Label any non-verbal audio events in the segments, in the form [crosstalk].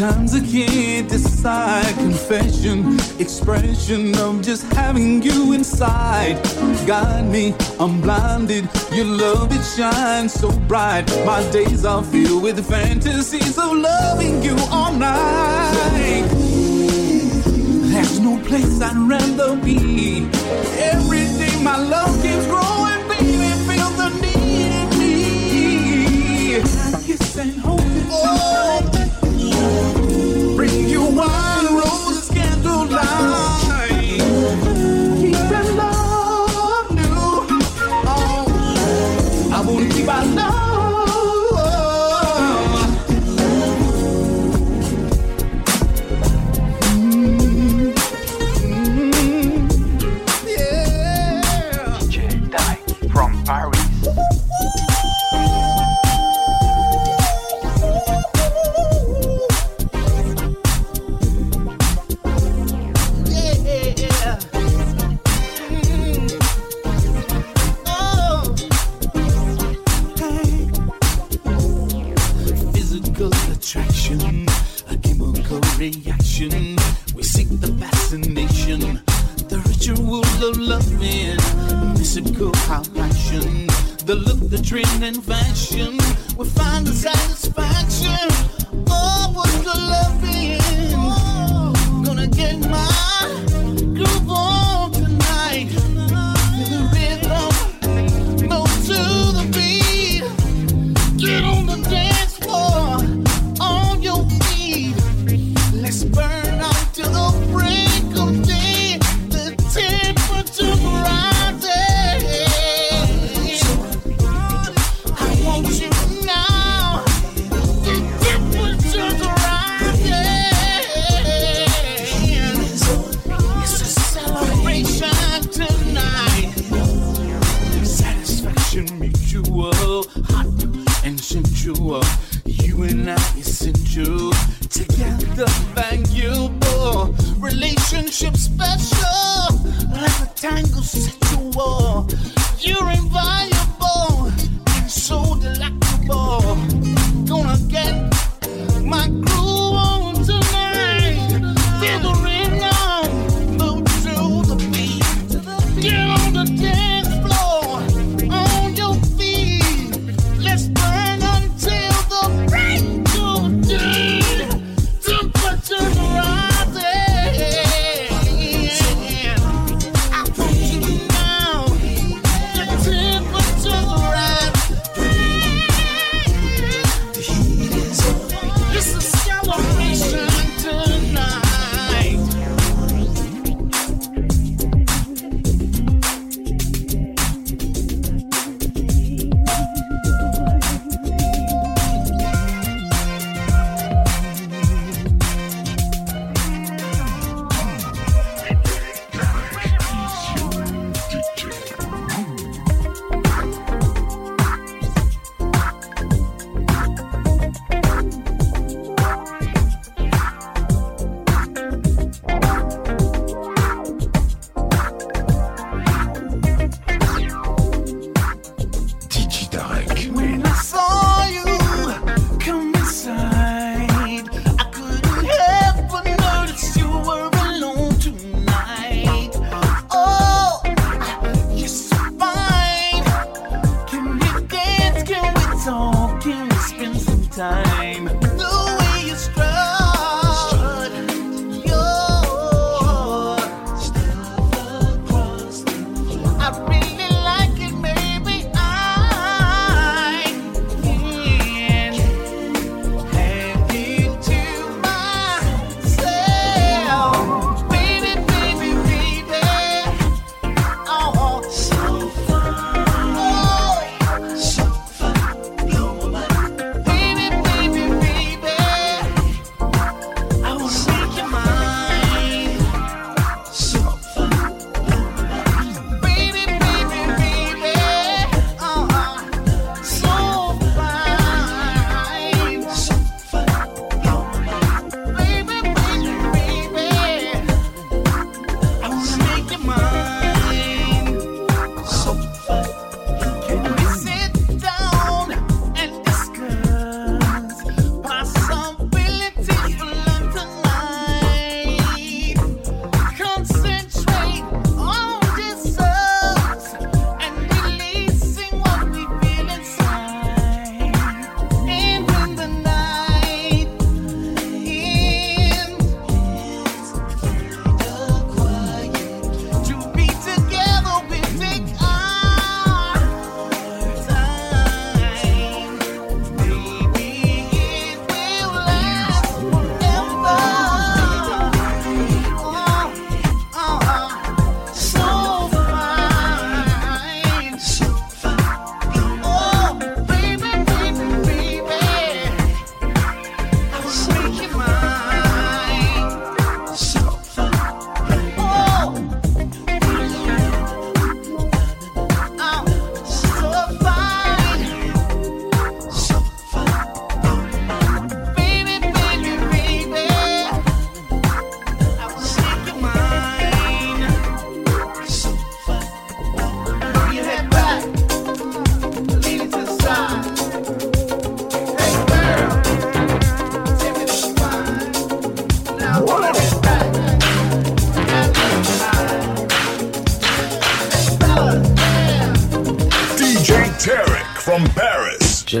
Sometimes I can't decide confession, expression of just having you inside. Guide me, I'm blinded. Your love it shines so bright. My days are filled with fantasies of loving you all night. There's no place I'd rather be. Every day my love keeps growing.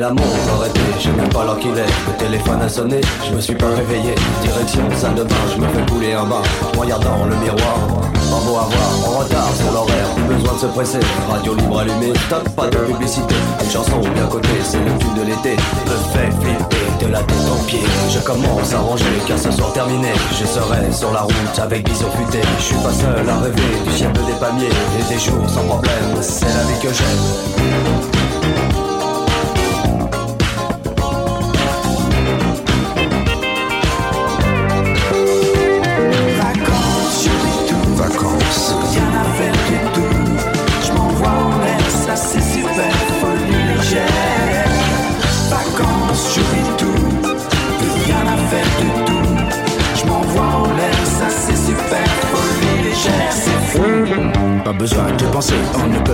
Tarek from Paris. J'ai la montre arrêtée, je même pas l'heure qu'il est. Le téléphone a sonné, je me suis pas réveillé. Direction salle de bain, je me fais couler un bain. Regardant le miroir, pas beau à voir, en retard sur l'horaire. Besoin de se presser, radio libre allumée. Top, pas de publicité. Une chanson bien côté, c'est le tube de l'été. Me fait flipper de la tête aux pieds. Je commence à ranger car ce soir terminé. Je serai sur la route avec bison futé. Je suis pas seul à rêver du ciel des palmiers et des jours sans problème. C'est la vie que j'aime.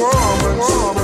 woman, woman.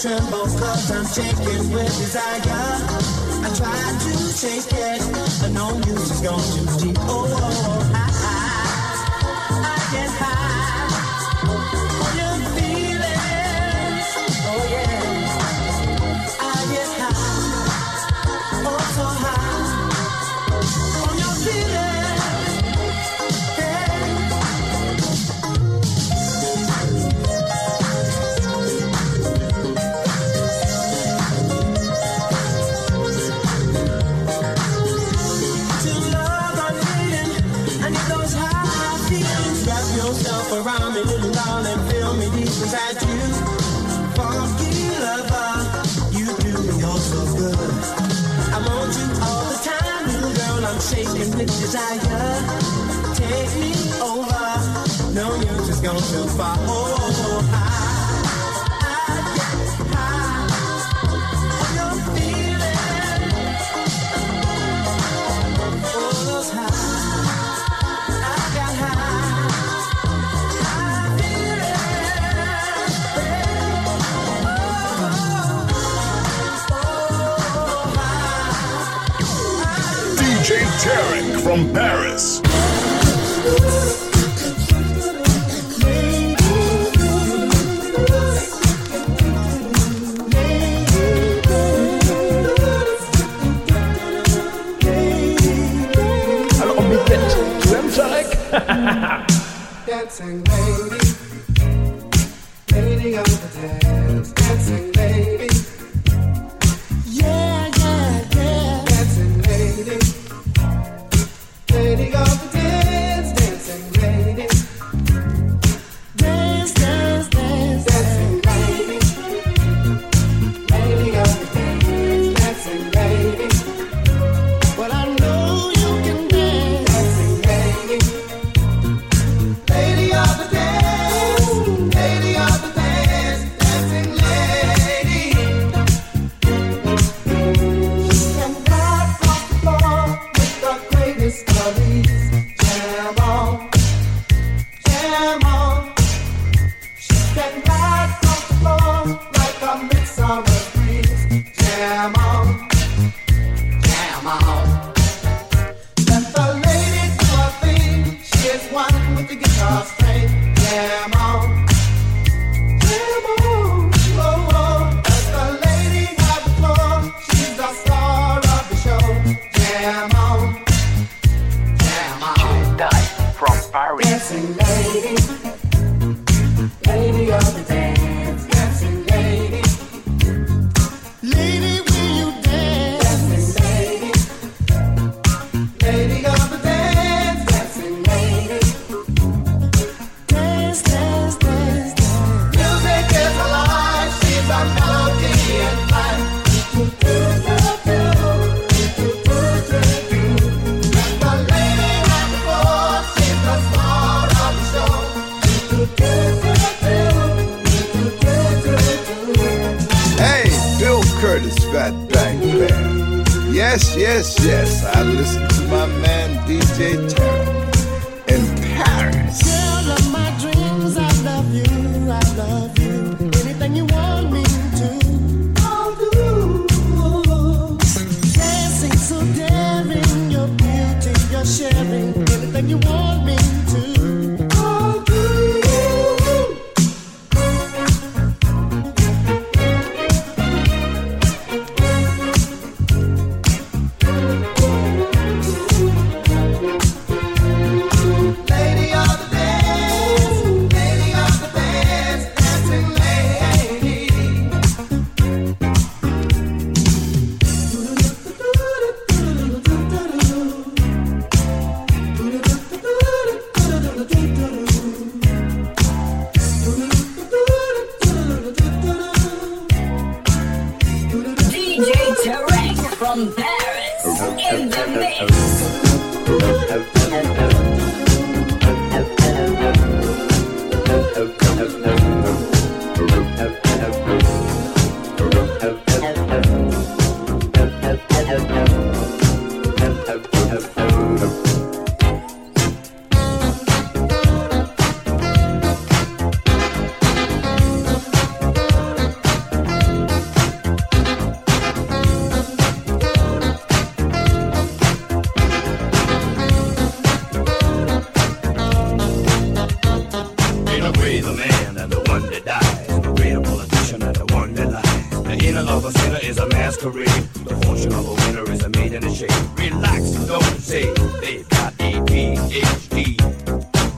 children cause I'm shaking with desire. I try to shake it, but no music's going to deep. Oh, oh, oh. shaking with desire. Take me over. No, you're just gone too far. Oh, I from Paris. Alors, on tu aimes [laughs] Dancing. Yes, yes, yes, I listen to my man DJ Tarek. Is a masquerade. The fortune of a winner is a maid in the shade. Relax, don't say they've got ADHD.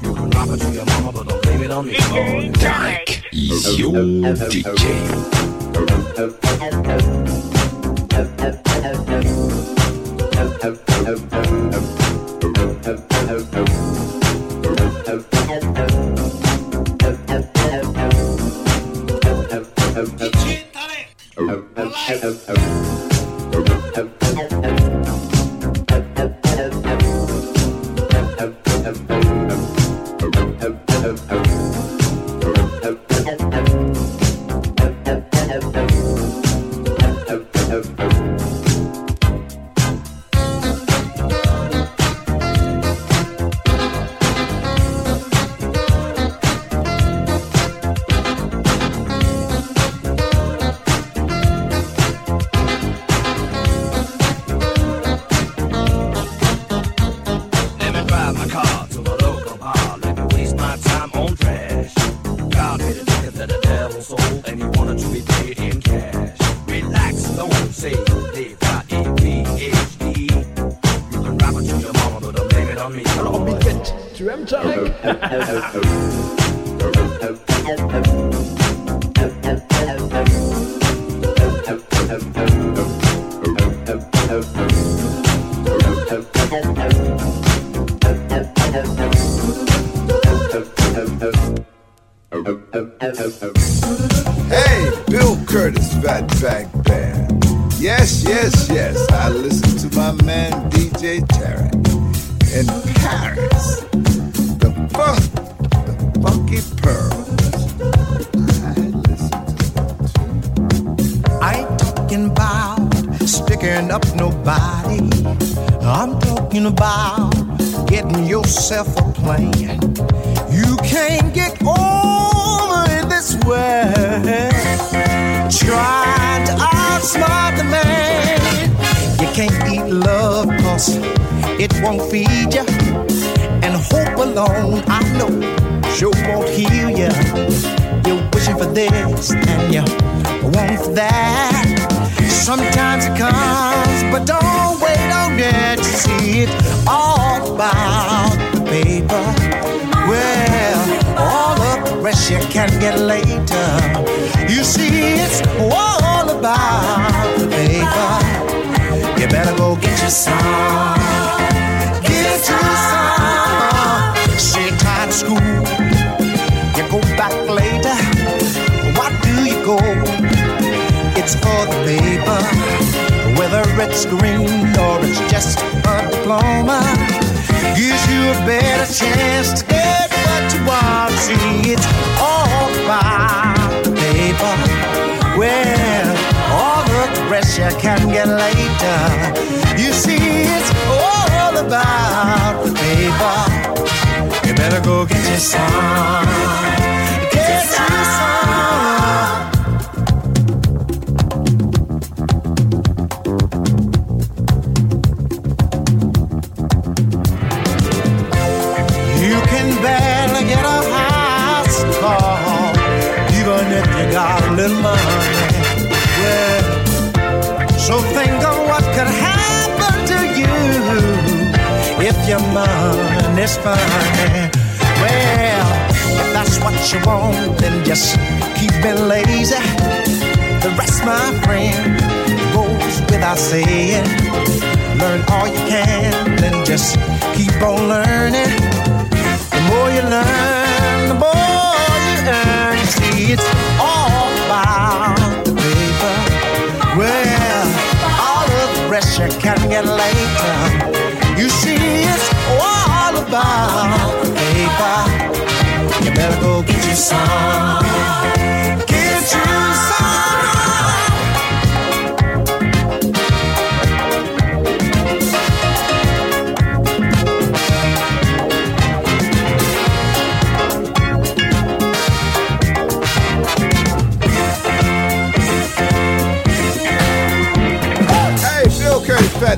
You can rock it to your mama, but don't blame it on me. Oh, Tarek is your DJ. Sticking up nobody. I'm talking about getting yourself a plan. You can't get over it this way. Trying to outsmart the man. You can't eat love cause it won't feed you. And hope alone, I know, sure won't heal you. You're wishing for this and you want that. Sometimes it comes, but don't wait on it to see it all about the paper. Well, all the rest you can get later. You see, it's all about the paper. You better go get your some. Get you some. Sit tired school. You go back later. It's for the paper. Whether it's green or it's just a diploma, gives you a better chance to get what you want. See, it's all about the paper. Well, all the rest you can get later. You see, it's all about the paper. You better go get your some. Get your some. Well, so think of what could happen to you if your money's funny. Well, if that's what you want, then just keep being lazy. The rest, my friend, goes without saying. Learn all you can, then just keep on learning. The more you learn, the more you earn. stress you can get later. You see, it's all about paper. You better go get you some. Get you.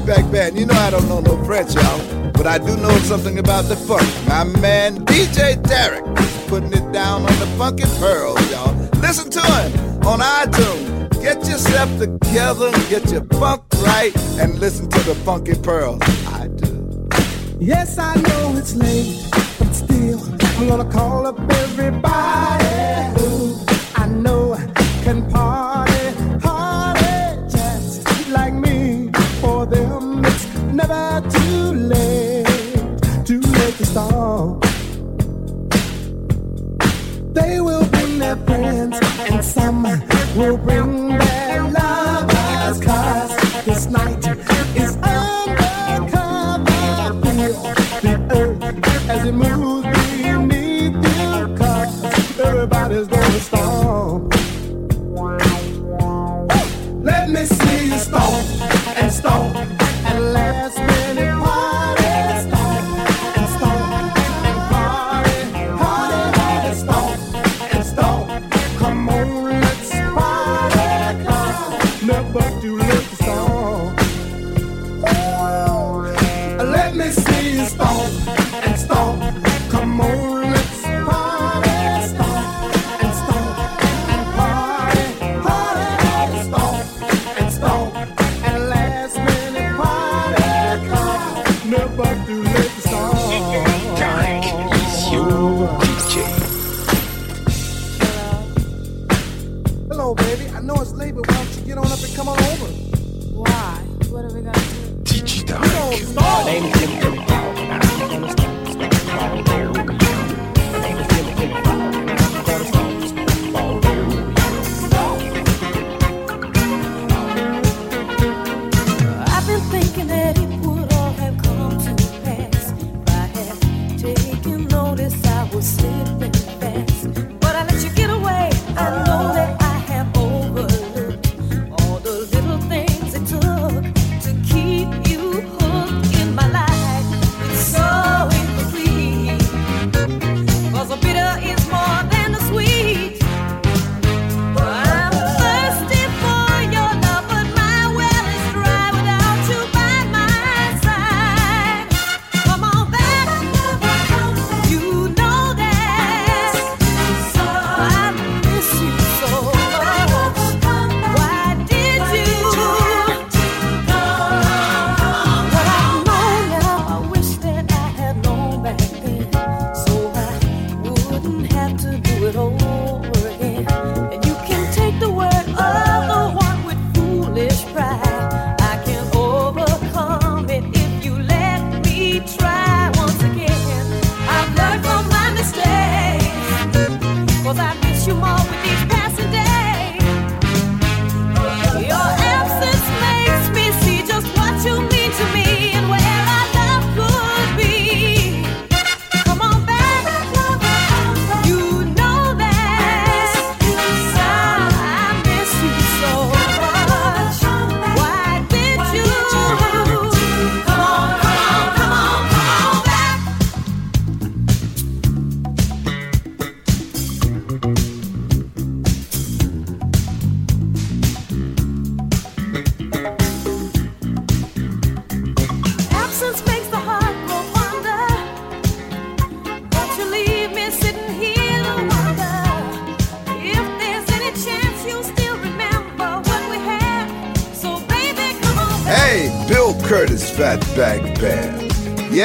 Fat Band. You know I don't know no French, y'all, but I do know something about the funk. My man DJ Tarek putting it down on the funky pearls, y'all. Listen to him on iTunes. Get yourself together and get your funk right and listen to the funky pearls. I do. Yes, I know it's late, but still, I'm gonna call up everybody who I know can party. They will bring their friends, and some will bring their lovers. Cause this night is undercover. Feel the earth as it moves.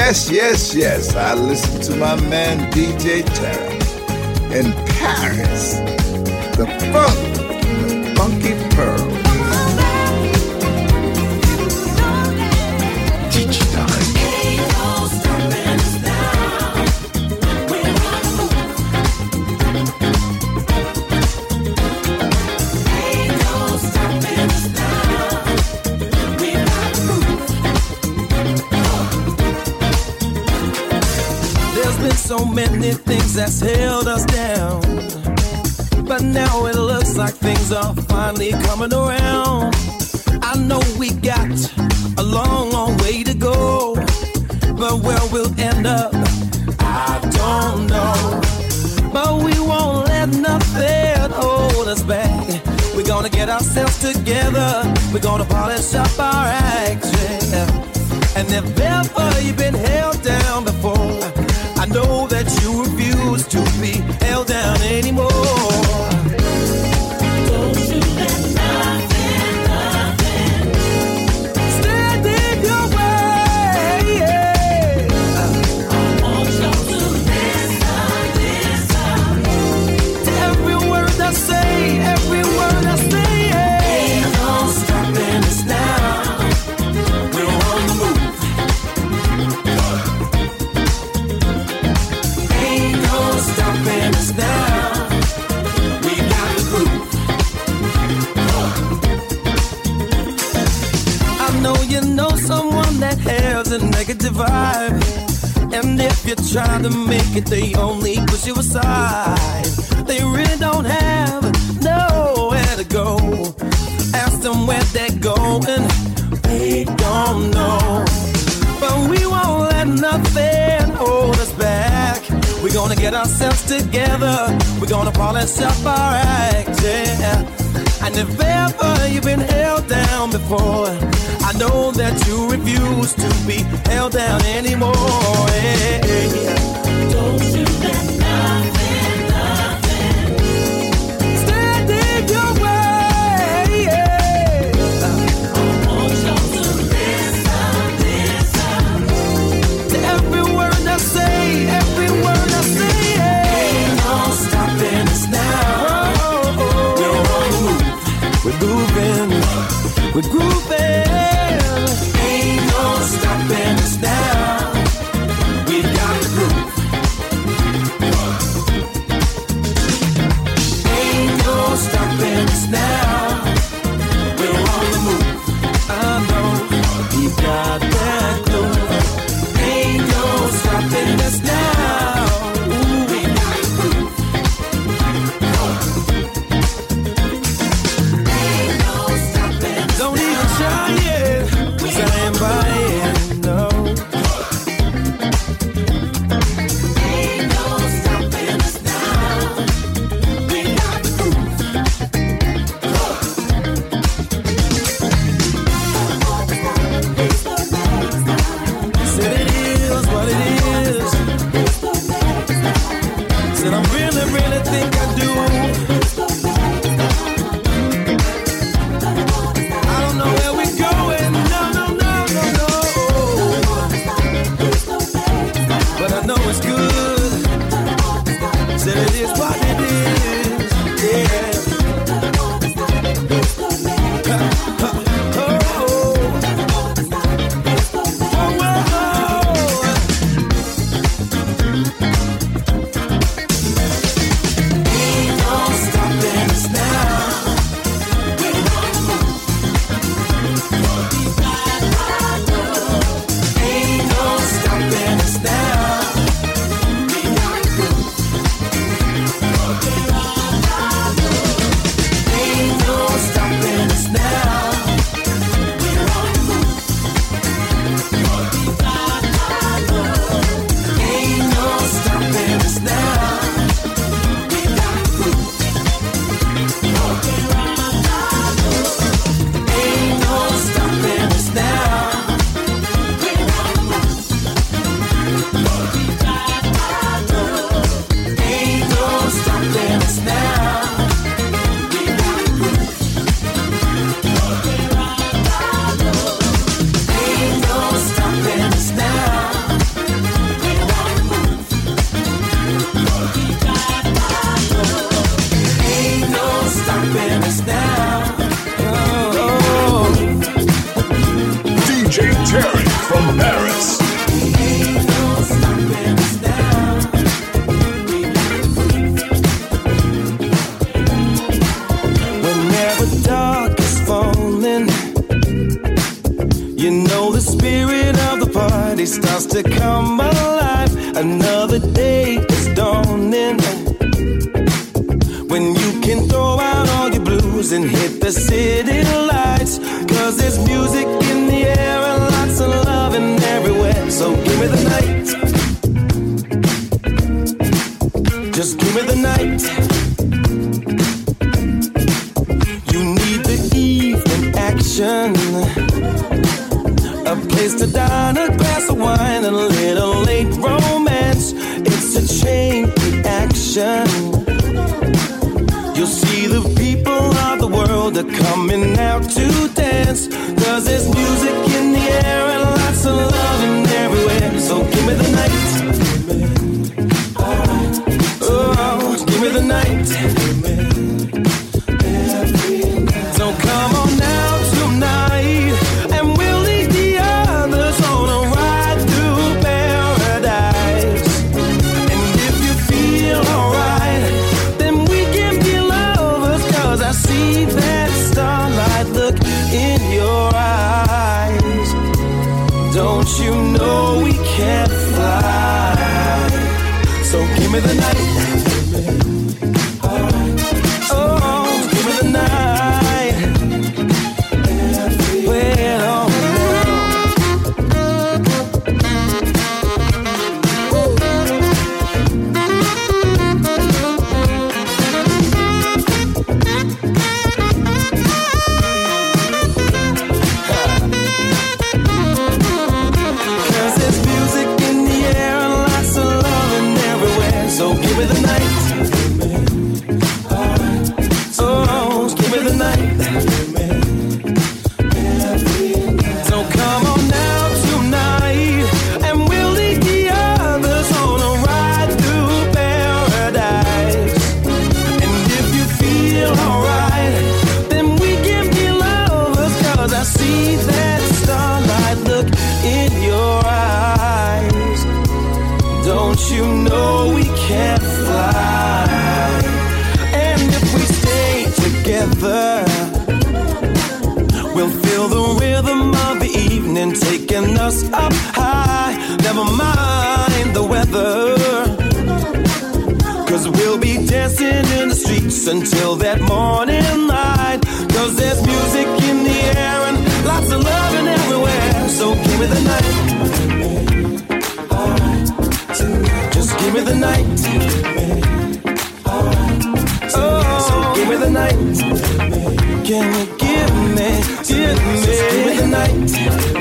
Yes, yes, yes. I listen to my man DJ Tarek in Paris. The funk so many things that's held us down. But now it looks like things are finally coming around. I know we got a long, long way to go. But where we'll end up, I don't know. But we won't let nothing hold us back. We're gonna get ourselves together. We're gonna polish up our acts, yeah. And if ever you've been held down before, that you refuse to be held down anymore. you try to make it, they only push you aside. They really don't have nowhere to go. Ask them where they're going, they don't know. But we won't let nothing hold us back. We're gonna get ourselves together, we're gonna polish up our act, yeah. And if ever you've been held down before, I know that you refuse to be held down anymore. Yeah. Don't you attention. You'll see the people of the world are coming out to dance We'll feel the rhythm of the evening taking us up high. Never mind the weather. Cause we'll be dancing in the streets until that morning light. Cause there's music in the air and lots of loving everywhere. So give me the night. Alright, just give me the night. Oh, so give me the night. Can we in me. With the night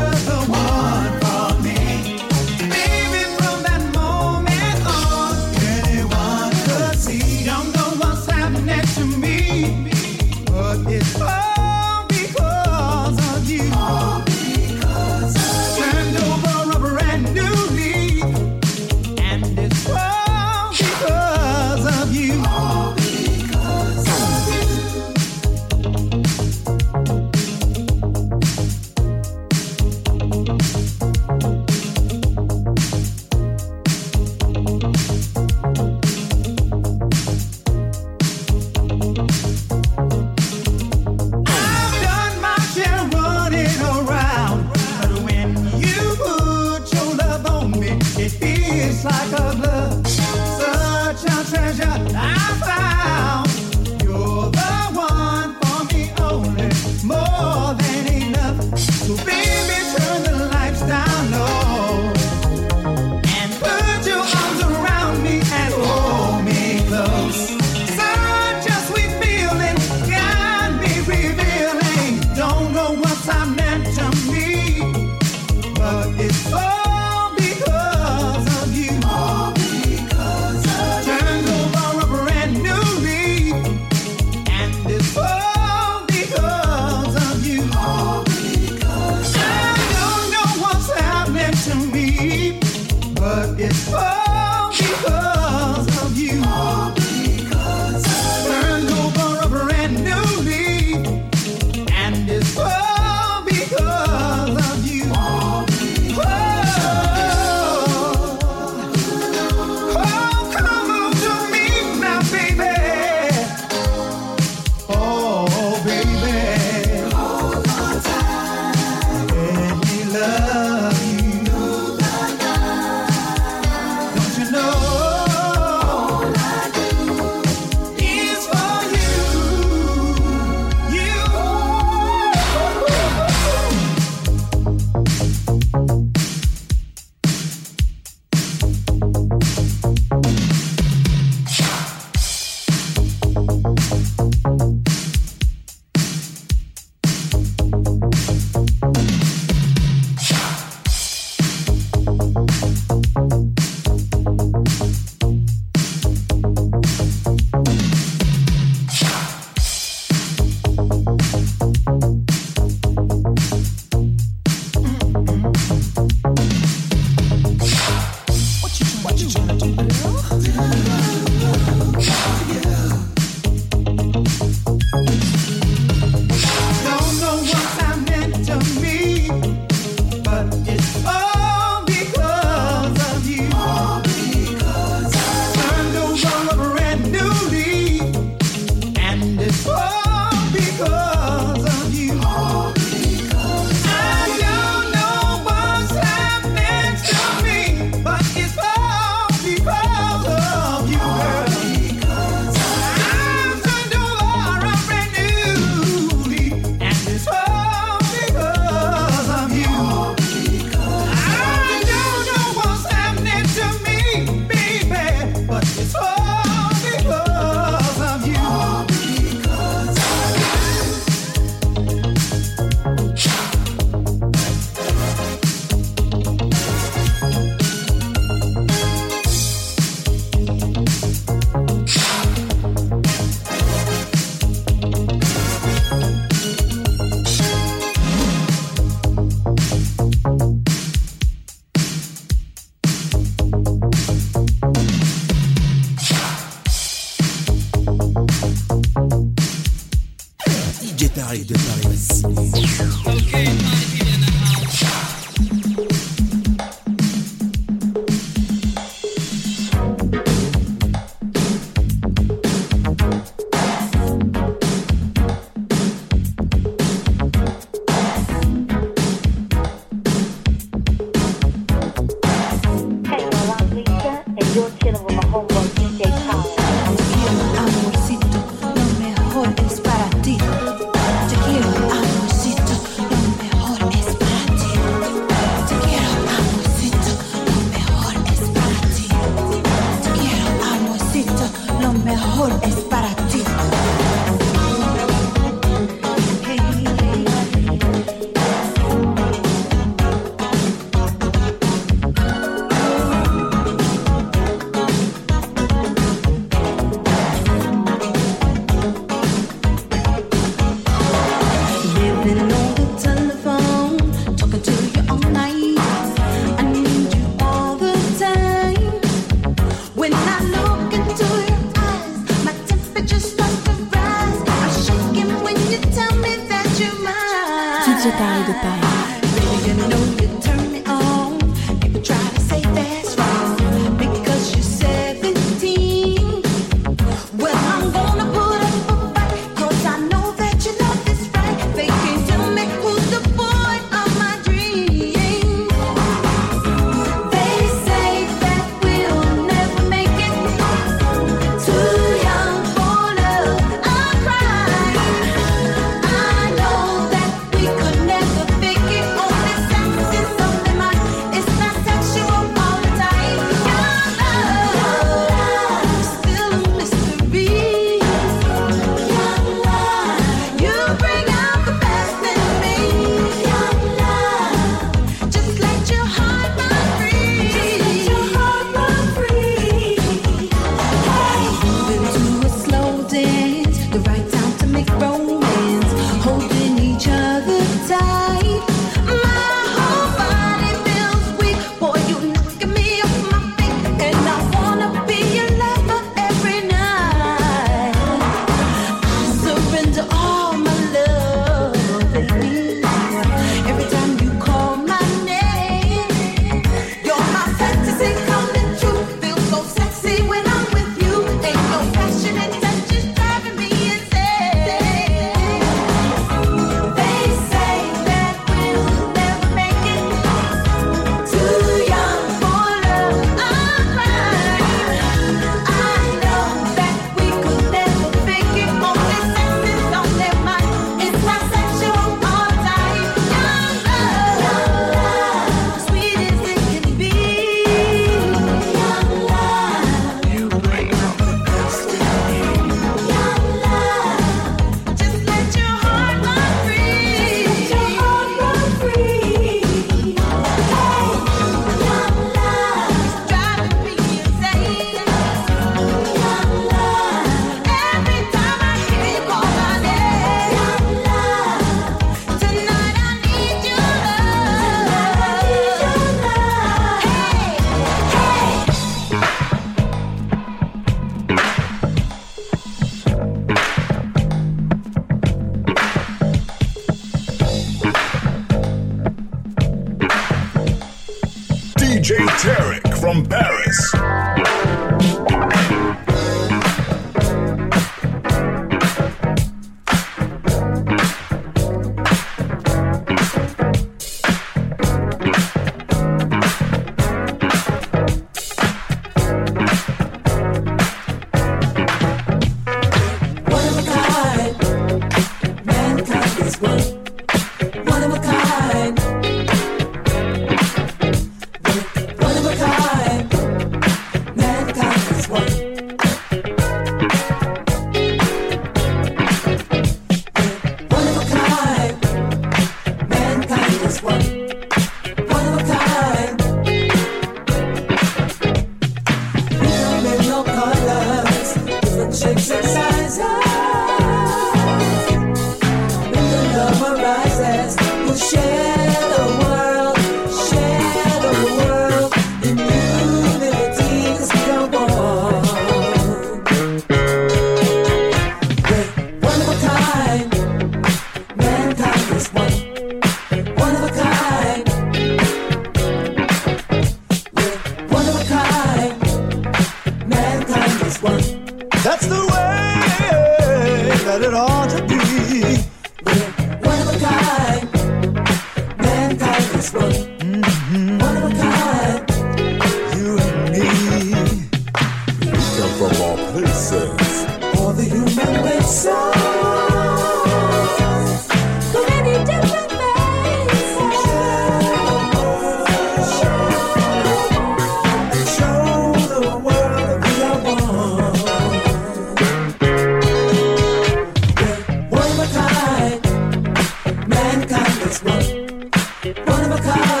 one of a kind.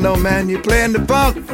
No man, you're playing the funk.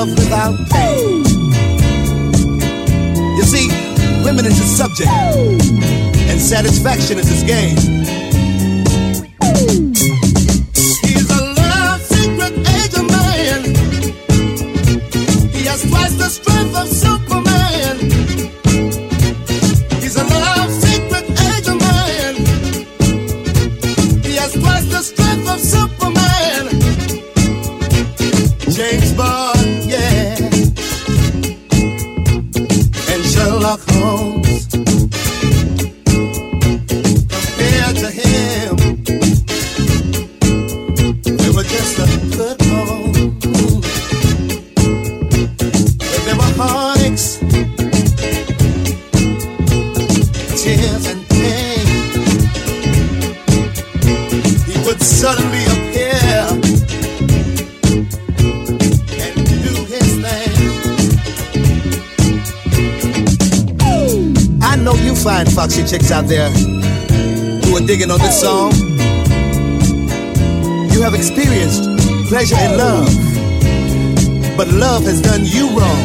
love without pain. You see, women is a subject, and satisfaction is his game. pleasure and love. But love has done you wrong.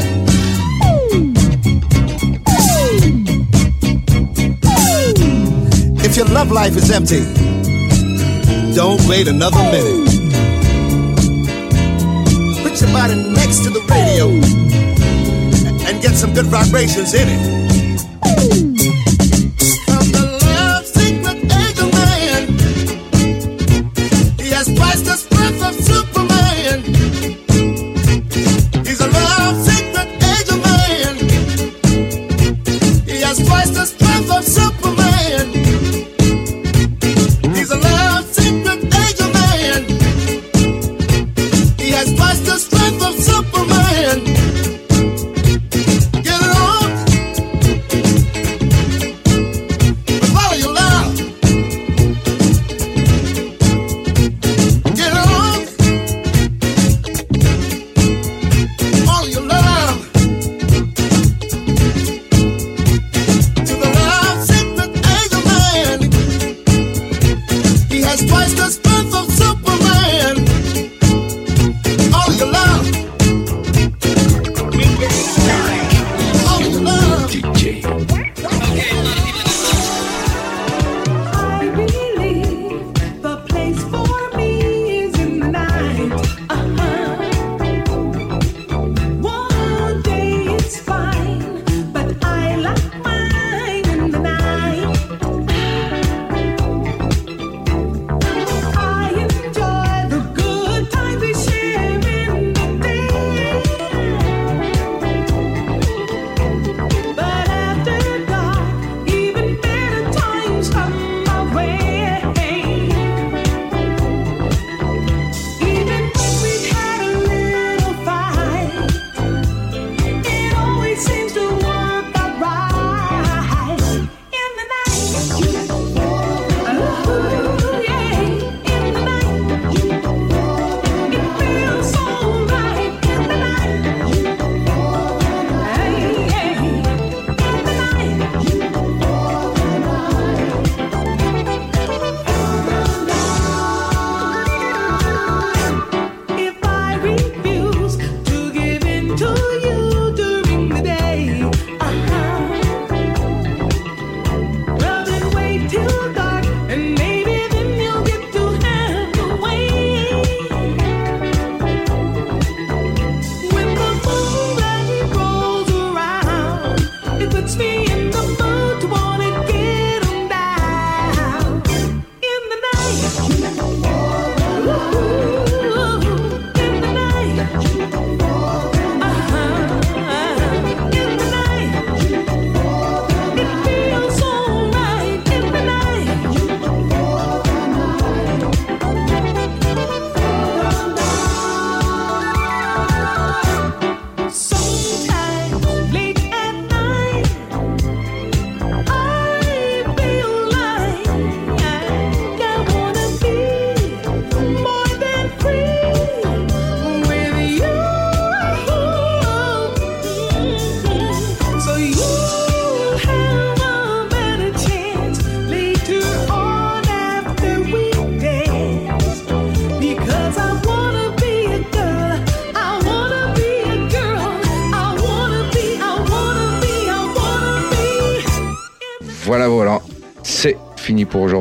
If your love life is empty, don't wait another minute. Put your body next to the radio and get some good vibrations in it.